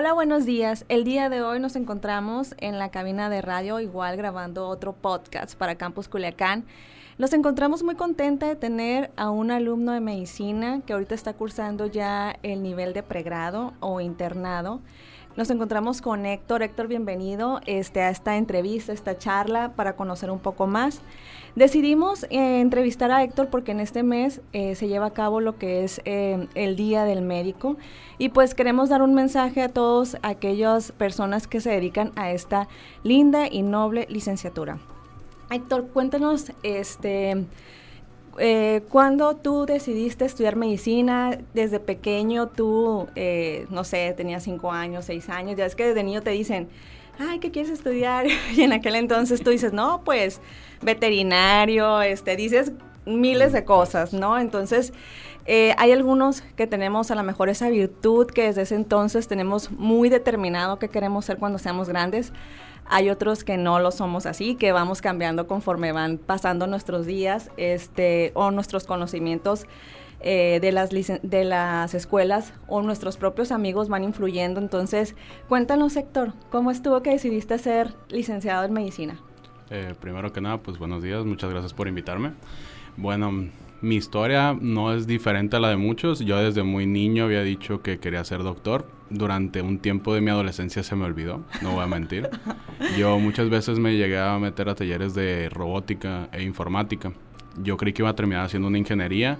Hola, buenos días. El día de hoy nos encontramos en la cabina de radio, igual grabando otro podcast para Campus Culiacán. Nos encontramos muy contenta de tener a un alumno de medicina que ahorita está cursando ya el nivel de pregrado o internado. Nos encontramos con Héctor. Héctor, bienvenido este, a esta entrevista, esta charla para conocer un poco más. Decidimos eh, entrevistar a Héctor porque en este mes eh, se lleva a cabo lo que es eh, el Día del Médico y pues queremos dar un mensaje a todas aquellas personas que se dedican a esta linda y noble licenciatura. Héctor, cuéntanos, este, eh, ¿Cuándo tú decidiste estudiar medicina? Desde pequeño tú, eh, no sé, tenías cinco años, seis años, ya es que desde niño te dicen, ay, ¿qué quieres estudiar? Y en aquel entonces tú dices, no, pues veterinario, este, dices miles de cosas, ¿no? Entonces, eh, hay algunos que tenemos a lo mejor esa virtud que desde ese entonces tenemos muy determinado qué queremos ser cuando seamos grandes. Hay otros que no lo somos así, que vamos cambiando conforme van pasando nuestros días este, o nuestros conocimientos eh, de, las de las escuelas o nuestros propios amigos van influyendo. Entonces, cuéntanos, Héctor, ¿cómo estuvo que decidiste ser licenciado en medicina? Eh, primero que nada, pues buenos días, muchas gracias por invitarme. Bueno, mi historia no es diferente a la de muchos. Yo desde muy niño había dicho que quería ser doctor. Durante un tiempo de mi adolescencia se me olvidó, no voy a mentir. Yo muchas veces me llegué a meter a talleres de robótica e informática. Yo creí que iba a terminar haciendo una ingeniería,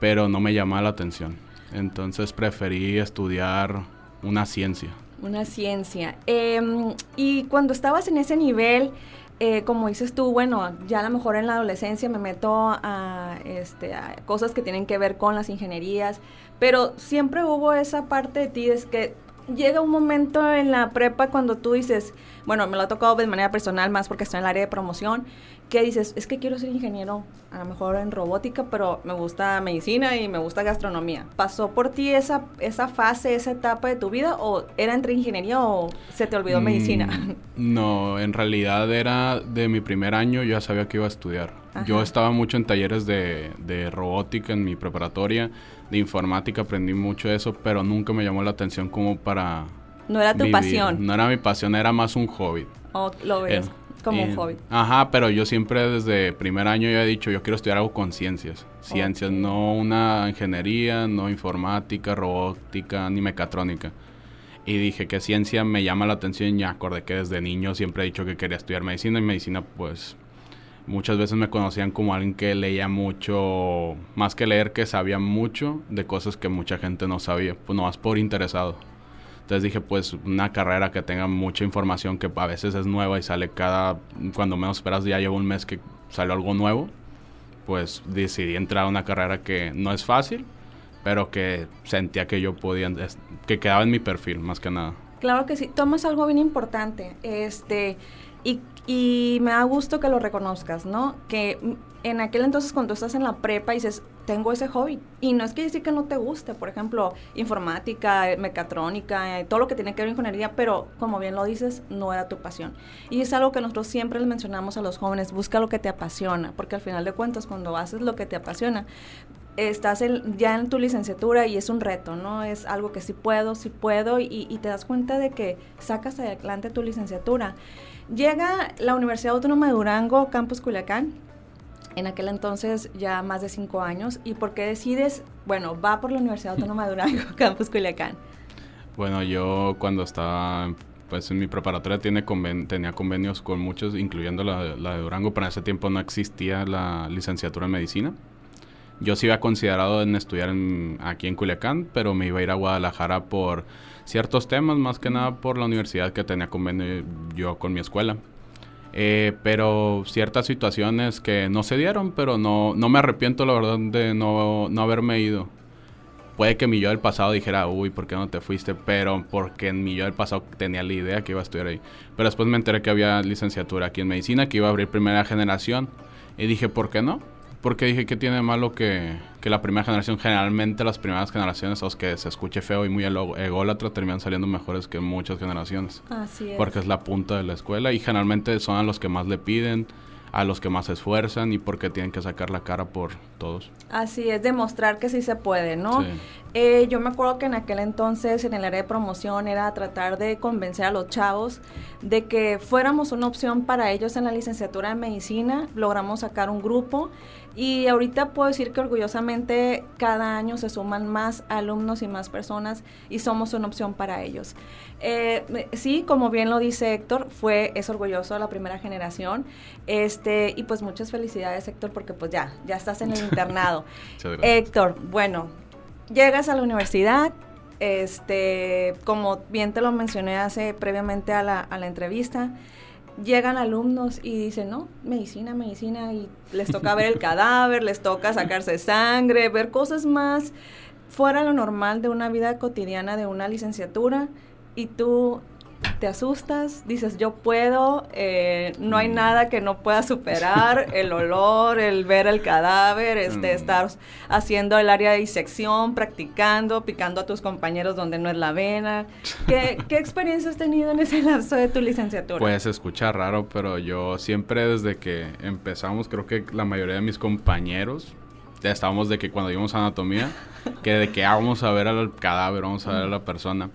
pero no me llamaba la atención. Entonces preferí estudiar una ciencia. Una ciencia. Em, y cuando estabas en ese nivel, eh, como dices tú, bueno, ya a lo mejor en la adolescencia me meto a, este, a cosas que tienen que ver con las ingenierías, pero siempre hubo esa parte de ti, es que llega un momento en la prepa cuando tú dices, bueno, me lo ha tocado de manera personal más porque estoy en el área de promoción, que dices, es que quiero ser ingeniero, a lo mejor en robótica, pero me gusta medicina y me gusta gastronomía. ¿Pasó por ti esa, esa fase, esa etapa de tu vida o era entre ingeniería o se te olvidó medicina? Mm, no, en realidad era de mi primer año, yo ya sabía que iba a estudiar. Yo estaba mucho en talleres de, de robótica en mi preparatoria, de informática aprendí mucho de eso, pero nunca me llamó la atención como para... No era tu pasión. No era mi pasión, era más un hobby. Oh, lo ves. Como un hobby. Ajá, pero yo siempre desde primer año ya he dicho, yo quiero estudiar algo con ciencias. Ciencias, no una ingeniería, no informática, robótica, ni mecatrónica. Y dije que ciencia me llama la atención y acordé que desde niño siempre he dicho que quería estudiar medicina y medicina pues muchas veces me conocían como alguien que leía mucho, más que leer, que sabía mucho de cosas que mucha gente no sabía, pues no más por interesado. Entonces dije, pues una carrera que tenga mucha información que a veces es nueva y sale cada, cuando menos esperas, ya llevo un mes que salió algo nuevo, pues decidí entrar a una carrera que no es fácil, pero que sentía que yo podía, que quedaba en mi perfil más que nada. Claro que sí, tomas algo bien importante, este, y, y me da gusto que lo reconozcas, ¿no? Que en aquel entonces cuando estás en la prepa dices, tengo ese hobby. Y no es que decir que no te guste, por ejemplo, informática, mecatrónica, eh, todo lo que tiene que ver con ingeniería, pero como bien lo dices, no era tu pasión. Y es algo que nosotros siempre les mencionamos a los jóvenes, busca lo que te apasiona, porque al final de cuentas cuando haces lo que te apasiona, estás ya en tu licenciatura y es un reto, ¿no? Es algo que sí puedo, sí puedo y, y te das cuenta de que sacas adelante tu licenciatura. Llega la Universidad Autónoma de Durango, Campus Culiacán, en aquel entonces ya más de cinco años. ¿Y por qué decides, bueno, va por la Universidad Autónoma de Durango, Campus Culiacán? Bueno, yo cuando estaba pues en mi preparatoria tiene tenía convenios con muchos, incluyendo la, de Durango, pero en ese tiempo no existía la licenciatura en medicina. Yo sí había considerado en estudiar aquí en Culiacán, pero me iba a ir a Guadalajara por ciertos temas, más que nada por la universidad que tenía convenio yo con mi escuela. Eh, pero ciertas situaciones que no se dieron, pero no, no me arrepiento la verdad de no, no haberme ido. Puede que mi yo del pasado dijera, uy, ¿por qué no te fuiste? Pero porque en mi yo del pasado tenía la idea que iba a estudiar ahí. Pero después me enteré que había licenciatura aquí en medicina, que iba a abrir primera generación. Y dije, ¿por qué no? Porque dije, ¿qué tiene malo que, que, la primera generación? Generalmente las primeras generaciones, los que se escuche feo y muy ególatra, terminan saliendo mejores que muchas generaciones. Así es. Porque es la punta de la escuela y generalmente son a los que más le piden, a los que más se esfuerzan y porque tienen que sacar la cara por todos. Así es, demostrar que sí se puede, ¿no? Eh, yo me acuerdo que en aquel entonces en el área de promoción era tratar de convencer a los chavos de que fuéramos una opción para ellos en la licenciatura de medicina. Logramos sacar un grupo y ahorita puedo decir que orgullosamente cada año se suman más alumnos y más personas y somos una opción para ellos. Eh, sí, como bien lo dice Héctor, fue, es orgulloso de la primera generación. Este, y pues muchas felicidades, Héctor, porque pues ya, ya estás en el internado. Héctor, bueno, llegas a la universidad, este, como bien te lo mencioné hace previamente a la, a la entrevista, llegan alumnos y dicen, no, medicina, medicina, y les toca ver el cadáver, les toca sacarse sangre, ver cosas más fuera lo normal de una vida cotidiana de una licenciatura y tú te asustas, dices yo puedo, eh, no hay mm. nada que no pueda superar, el olor, el ver el cadáver, este, mm. estar haciendo el área de disección, practicando, picando a tus compañeros donde no es la vena. ¿Qué, ¿Qué experiencia has tenido en ese lapso de tu licenciatura? Pues escucha raro, pero yo siempre desde que empezamos, creo que la mayoría de mis compañeros, ya estábamos de que cuando íbamos a anatomía, que de que vamos a ver al cadáver, vamos a ver a la persona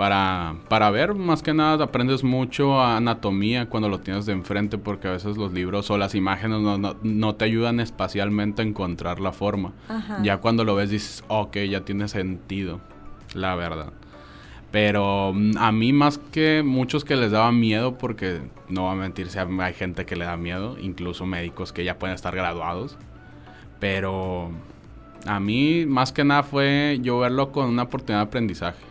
para, para ver, más que nada aprendes mucho anatomía cuando lo tienes de enfrente porque a veces los libros o las imágenes no, te ayudan espacialmente a encontrar la forma. Ya cuando lo ves dices, ok, ya tiene sentido, la verdad. Pero mm, a mí más que muchos que les daba miedo, porque no va a mentir, hay gente que le da miedo, incluso médicos que ya pueden estar graduados. Pero a mí más que nada fue yo verlo con una oportunidad de aprendizaje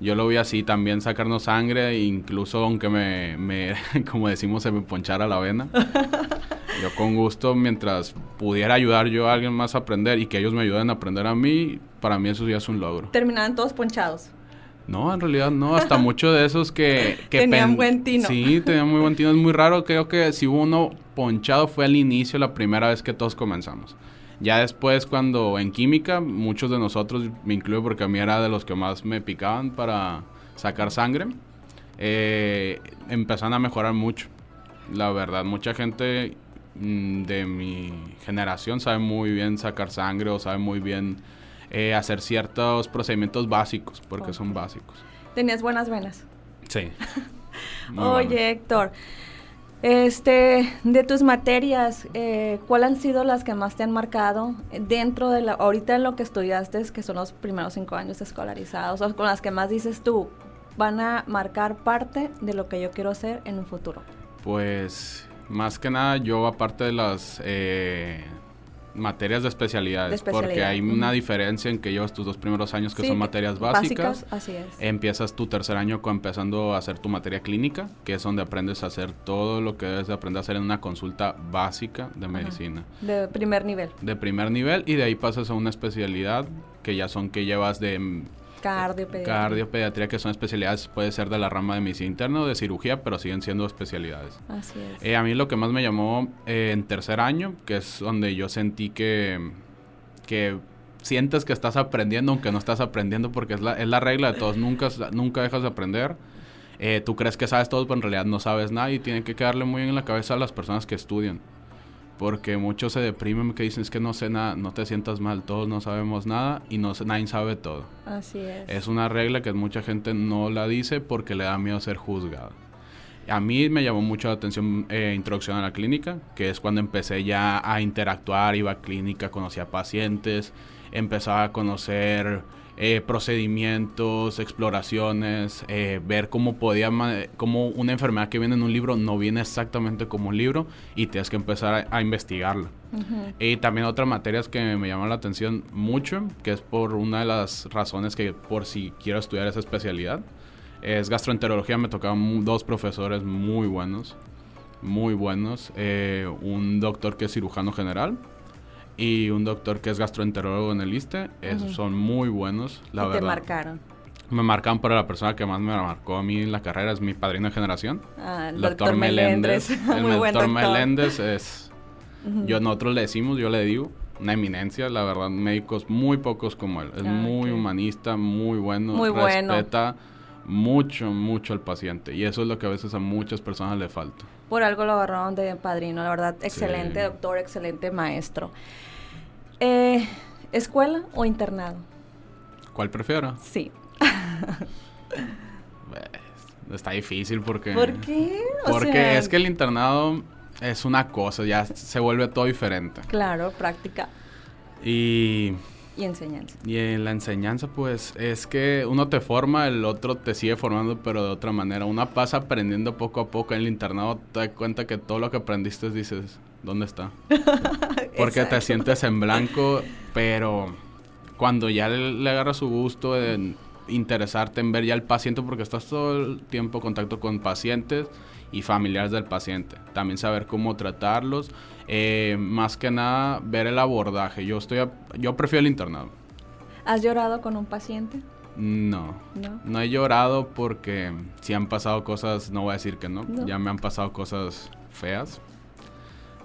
yo lo vi así también sacarnos sangre, incluso aunque me, me como decimos, se me ponchara la vena. yo con gusto, mientras pudiera ayudar yo a alguien más a aprender y que ellos me ayuden a aprender a mí, para mí eso ya es un logro. Terminaban todos ponchados. No, en realidad no, hasta muchos de esos que... que tenían buen tino. Sí, tenían muy buen tino, es muy raro, creo que si hubo uno ponchado fue al inicio, la primera vez que todos comenzamos. Ya después, cuando en química, muchos de nosotros, me incluyo porque a mí era de los que más me picaban para sacar sangre, eh, empezaron a mejorar mucho. La verdad, mucha gente mm, de mi generación sabe muy bien sacar sangre o sabe muy bien eh, hacer ciertos procedimientos básicos, porque son básicos. ¿Tenías buenas venas? Sí. Oye, Héctor. Este, de tus materias, eh, ¿cuáles han sido las que más te han marcado dentro de la, ahorita en lo que estudiaste, que son los primeros cinco años escolarizados, o con las que más dices tú, van a marcar parte de lo que yo quiero hacer en un futuro? Pues, más que nada, yo aparte de las eh, materias de especialidades, porque hay una diferencia en que llevas tus dos primeros años que son materias básicas, así es. Empiezas tu tercer año con, empezando a hacer tu materia clínica, que es donde aprendes a hacer todo lo que debes de aprender a hacer en una consulta básica de medicina. De primer nivel. De primer nivel y de ahí pasas a una especialidad que ya son que llevas de Cardiopediatría. Cardiopediatría, que son especialidades, puede ser de la rama de medicina interna o de cirugía, pero siguen siendo especialidades. Así es. Eh, a mí lo que más me llamó eh, en tercer año, que es donde yo sentí que, que sientes que estás aprendiendo, aunque no estás aprendiendo, porque es la, es la regla de todos, nunca, nunca dejas de aprender. Eh, tú crees que sabes todo, pero en realidad no sabes nada y tiene que quedarle muy bien en la cabeza a las personas que estudian. Porque muchos se deprimen que dicen es que no sé nada, no te sientas mal, todos no sabemos nada y no, nadie sabe todo. Así es. Es una regla que mucha gente no la dice porque le da miedo ser juzgado. A mí me llamó mucho la atención eh, Introducción a la Clínica, que es cuando empecé ya a interactuar, iba a clínica, conocía pacientes, empezaba a conocer eh, procedimientos, exploraciones, eh, ver cómo podía, cómo una enfermedad que viene en un libro no viene exactamente como un libro y tienes que empezar a, investigarla. Y también otras materias que me llaman la atención mucho, que es por una de las razones que por si quiero estudiar esa especialidad, es gastroenterología. Me tocaban dos profesores muy buenos, muy buenos. Eh, un doctor que es cirujano general y un doctor que es gastroenterólogo en el ISTE. Son muy buenos, la verdad. te marcaron? Me marcan para la persona que más me marcó a mí en la carrera, es mi padrino de generación. Ah, el doctor, Meléndez. El doctor Meléndez es... Yo nosotros le decimos, yo le digo, una eminencia, la verdad, médicos muy pocos como él. Es ah, muy humanista, muy bueno, muy respeta mucho, mucho al paciente. Y eso es lo que a veces a muchas personas le falta. Por algo lo agarraron de padrino, la verdad, excelente doctor, excelente maestro. Eh, ¿Escuela o internado? ¿Cuál prefiero? Sí. está difícil porque... ¿Por qué? porque es que el internado es una cosa, ya se vuelve todo diferente. Claro, práctica. Y... Y enseñanza. Y en la enseñanza, pues, es que uno te forma, el otro te sigue formando, pero de otra manera. Uno pasa aprendiendo poco a poco. En el internado te das cuenta que todo lo que aprendiste dices, ¿dónde está? Porque te sientes en blanco, pero cuando ya le, agarra su gusto en interesarte en ver ya el paciente, porque estás todo el tiempo en contacto con pacientes y familiares del paciente. También saber cómo tratarlos. Eh, más que nada, ver el abordaje. Yo, estoy yo prefiero el internado. ¿Has llorado con un paciente? No, no, he llorado porque si han pasado cosas, no voy a decir que no, ya me han pasado cosas feas.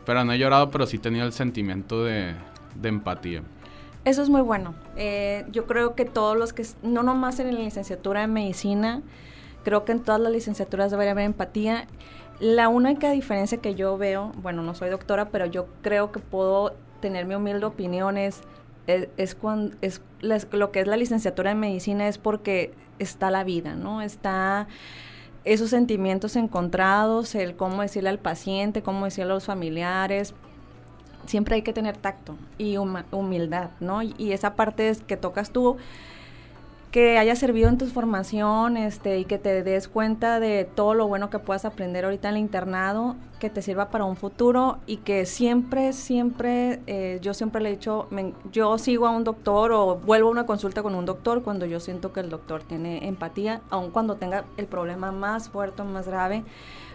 Pero no he llorado, pero sí tenía el sentimiento de, de empatía. Eso es muy bueno. Eh, yo creo que todos los que, no nomás en la licenciatura en medicina, creo que en todas las licenciaturas debería haber empatía. La única diferencia que yo veo, bueno, no soy doctora, pero yo creo que puedo tener mi humilde opinión es, es, cuando, es lo que es la licenciatura en medicina es porque está la vida, ¿no? Está esos sentimientos encontrados, el cómo decirle al paciente, cómo decirle a los familiares, siempre hay que tener tacto y humildad, ¿no? Y, esa parte es que tocas tú, que haya servido en tu formación este, y que te des cuenta de todo lo bueno que puedas aprender ahorita en el internado, que te sirva para un futuro y que siempre, siempre, eh, yo siempre le he dicho, yo sigo a un doctor o vuelvo a una consulta con un doctor cuando yo siento que el doctor tiene empatía, aun cuando tenga el problema más fuerte, más grave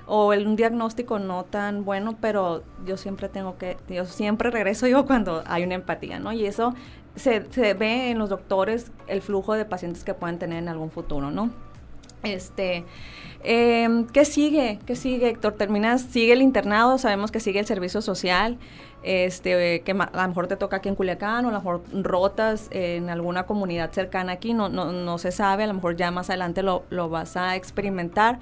o el, un diagnóstico no tan bueno, pero yo siempre tengo que, yo siempre regreso yo cuando hay una empatía, ¿no? Y eso se, se ve en los doctores el flujo de pacientes que pueden tener en algún futuro, ¿no? Este, em, ¿qué sigue? ¿Qué sigue, Héctor? Terminas, sigue el internado, sabemos que sigue el servicio social, este, que a lo mejor te toca aquí en Culiacán o a lo mejor rotas en alguna comunidad cercana aquí, no, no, no se sabe, a lo mejor ya más adelante lo, lo vas a experimentar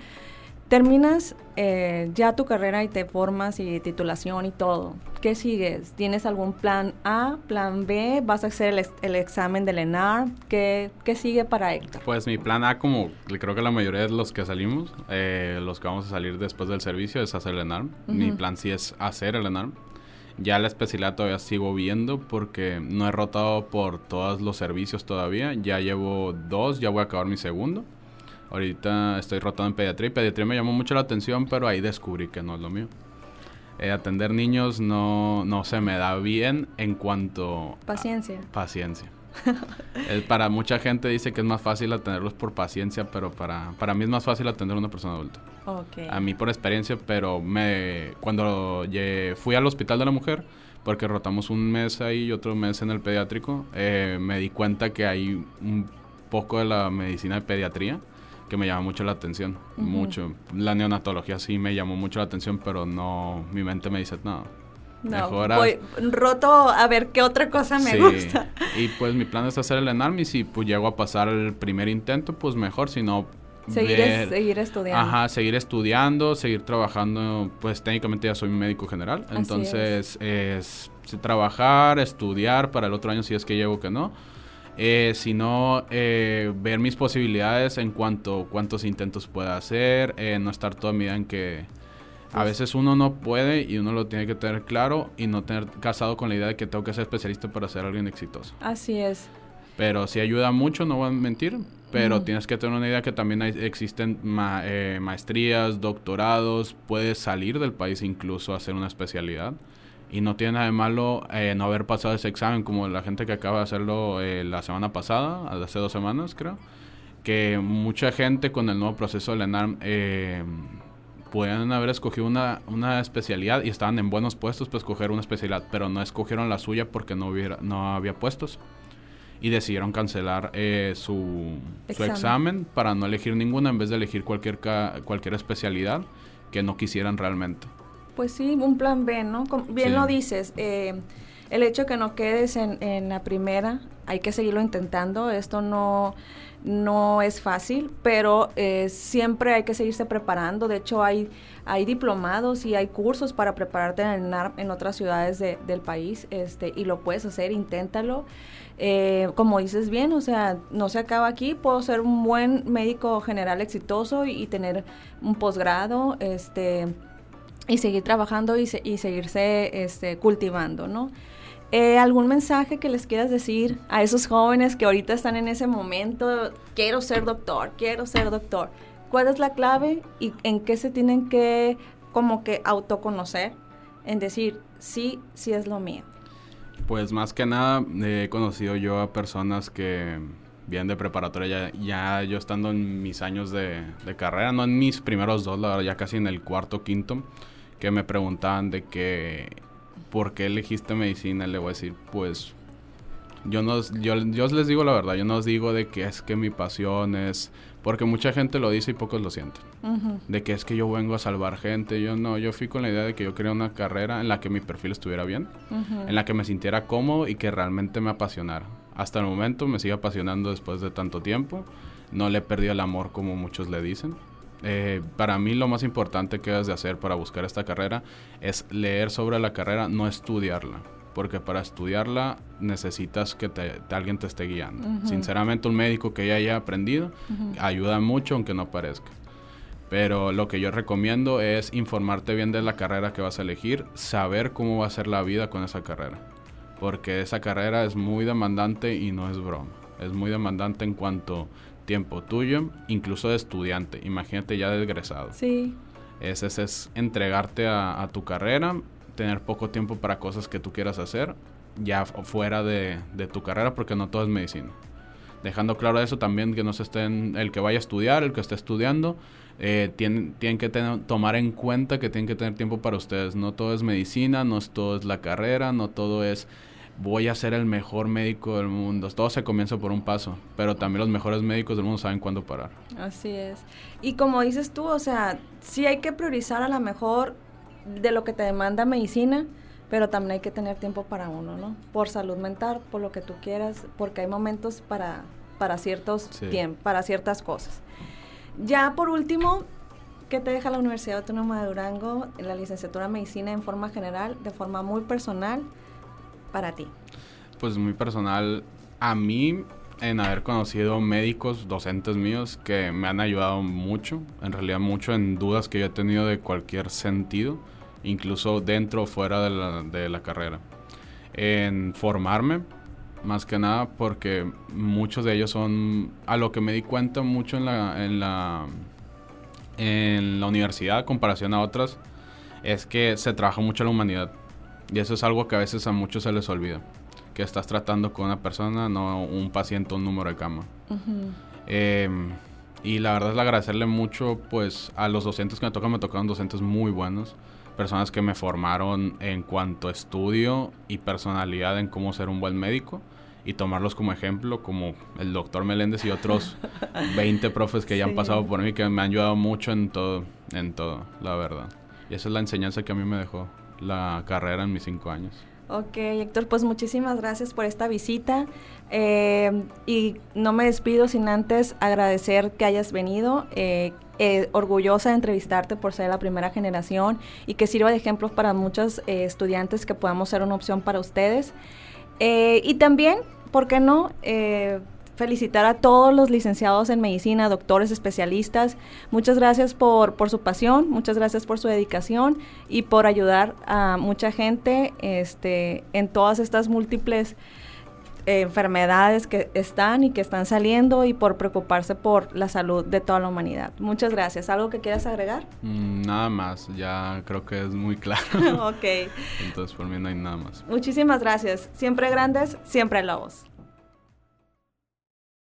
terminas eh, ya tu carrera y te formas y titulación y todo. ¿Qué sigues? ¿Tienes algún plan A, plan B? ¿Vas a hacer el, examen del ENAR? ¿Qué, ¿Qué, sigue para Héctor? Pues mi plan A, como creo que la mayoría de los que salimos, eh, los que vamos a salir después del servicio, es hacer el ENAR. Mi plan sí es hacer el ENAR. Ya la especialidad todavía sigo viendo porque no he rotado por todos los servicios todavía. Ya llevo dos, ya voy a acabar mi segundo. Ahorita estoy rotando en pediatría y pediatría me llamó mucho la atención, pero ahí descubrí que no es lo mío. Eh, atender niños no, no se me da bien en cuanto... Paciencia. paciencia. para mucha gente dice que es más fácil atenderlos por paciencia, pero para, para mí es más fácil atender a una persona adulta. Okay. A mí por experiencia, pero me cuando fui al hospital de la mujer, porque rotamos un mes ahí y otro mes en el pediátrico, eh, me di cuenta que hay un poco de la medicina de pediatría que me llama mucho la atención, mucho. La neonatología sí me llamó mucho la atención, pero no, mi mente me dice, no, no, voy roto a ver qué otra cosa me gusta. Y pues mi plan es hacer el ENARM y si pues llego a pasar el primer intento, pues mejor, si no... Seguir, seguir estudiando. Ajá, seguir estudiando, seguir trabajando, pues técnicamente ya soy médico general, entonces es. es trabajar, estudiar para el otro año si es que llego que no eh, sino eh, ver mis posibilidades en cuanto cuántos intentos pueda hacer, eh, no estar toda mi vida en que a pues veces uno no puede y uno lo tiene que tener claro y no tener casado con la idea de que tengo que ser especialista para ser alguien exitoso. Así es. Pero sí ayuda mucho, no voy a mentir, pero tienes que tener una idea que también existen eh, maestrías, doctorados, puedes salir del país incluso a hacer una especialidad. Y no tiene nada de malo eh, no haber pasado ese examen como la gente que acaba de hacerlo eh, la semana pasada, hace dos semanas creo. Que mucha gente con el nuevo proceso de ENARM eh, pueden haber escogido una, una especialidad y estaban en buenos puestos para escoger una especialidad, pero no escogieron la suya porque no, hubiera, no había puestos. Y decidieron cancelar eh, su, examen. su examen para no elegir ninguna en vez de elegir cualquier, cualquier especialidad que no quisieran realmente. Pues sí, un plan B, ¿no? bien lo dices, eh, el hecho de que no quedes en, en, la primera, hay que seguirlo intentando, esto no, no es fácil, pero eh, siempre hay que seguirse preparando, de hecho hay, hay diplomados y hay cursos para prepararte en, en otras ciudades del país, este, y lo puedes hacer, inténtalo. Eh, como dices bien, o sea, no se acaba aquí, puedo ser un buen médico general exitoso y, tener un posgrado, este, y seguir trabajando y, y seguirse este, cultivando, ¿no? Eh, ¿Algún mensaje que les quieras decir a esos jóvenes que ahorita están en ese momento? Quiero ser doctor, quiero ser doctor. ¿Cuál es la clave y en qué se tienen que como que autoconocer? En decir, sí, sí es lo mío. Pues más que nada he conocido yo a personas que vienen de preparatoria ya, ya yo estando en mis años de, de, carrera, no en mis primeros dos, la verdad, ya casi en el cuarto, quinto, que me preguntaban de que ¿por qué elegiste medicina? Le voy a decir, pues, yo, no, yo, yo les digo la verdad, yo no os digo de que es que mi pasión es, porque mucha gente lo dice y pocos lo sienten, de que es que yo vengo a salvar gente, yo no, yo fui con la idea de que yo quería una carrera en la que mi perfil estuviera bien, en la que me sintiera cómodo y que realmente me apasionara. Hasta el momento me sigue apasionando después de tanto tiempo, no le he perdido el amor como muchos le dicen. Eh, para mí lo más importante que debes de hacer para buscar esta carrera es leer sobre la carrera, no estudiarla. Porque para estudiarla necesitas que alguien te esté guiando. Sinceramente, un médico que ya haya aprendido ayuda mucho aunque no parezca. Pero lo que yo recomiendo es informarte bien de la carrera que vas a elegir, saber cómo va a ser la vida con esa carrera. Porque esa carrera es muy demandante y no es broma. Es muy demandante en cuanto tiempo tuyo, incluso de estudiante. Imagínate ya de egresado. Sí. Ese, es entregarte a, tu carrera, tener poco tiempo para cosas que tú quieras hacer, ya fuera de, tu carrera, porque no todo es medicina. Dejando claro eso también que no se estén, el que vaya a estudiar, el que esté estudiando, eh, tienen, tienen que tomar en cuenta que tienen que tener tiempo para ustedes. No todo es medicina, no todo es la carrera, no todo es voy a ser el mejor médico del mundo. Todo se comienza por un paso, pero también los mejores médicos del mundo saben cuándo parar. Así es. Y como dices tú, o sea, sí hay que priorizar a la mejor de lo que te demanda medicina, pero también hay que tener tiempo para uno, ¿no? Por salud mental, por lo que tú quieras, porque hay momentos para, para ciertos tiempos, para ciertas cosas. Ya por último, ¿qué te deja la Universidad Autónoma de Durango en la licenciatura en medicina en forma general, de forma muy personal? Para ti? Pues muy personal, a mí en haber conocido médicos, docentes míos que me han ayudado mucho, en realidad mucho en dudas que yo he tenido de cualquier sentido, incluso dentro o fuera de la, de la carrera. En formarme, más que nada porque muchos de ellos son, a lo que me di cuenta mucho en la, en la, en la universidad, comparación a otras, es que se trabaja mucho la humanidad y eso es algo que a veces a muchos se les olvida. Que estás tratando con una persona, no un paciente, un número de cama. Em, y la verdad es agradecerle mucho pues a los docentes que me tocan, me tocaron docentes muy buenos. Personas que me formaron en cuanto a estudio y personalidad en cómo ser un buen médico y tomarlos como ejemplo, como el doctor Meléndez y otros 20 profes que ya han pasado por mí, que me han ayudado mucho en todo, en todo, la verdad. Y esa es la enseñanza que a mí me dejó la carrera en mis cinco años. Ok, Héctor, pues muchísimas gracias por esta visita eh, y no me despido sin antes agradecer que hayas venido, eh, eh, orgullosa de entrevistarte por ser la primera generación y que sirva de ejemplo para muchos estudiantes que podamos ser una opción para ustedes. y también, ¿por qué no? Felicitar a todos los licenciados en medicina, doctores, especialistas. Muchas gracias por, por su pasión, muchas gracias por su dedicación y por ayudar a mucha gente este, en todas estas múltiples eh, enfermedades que están y que están saliendo y por preocuparse por la salud de toda la humanidad. Muchas gracias. ¿Algo que quieras agregar? Mm, nada más, ya creo que es muy claro. ok. Entonces por mí no hay nada más. Muchísimas gracias. Siempre grandes, siempre lobos.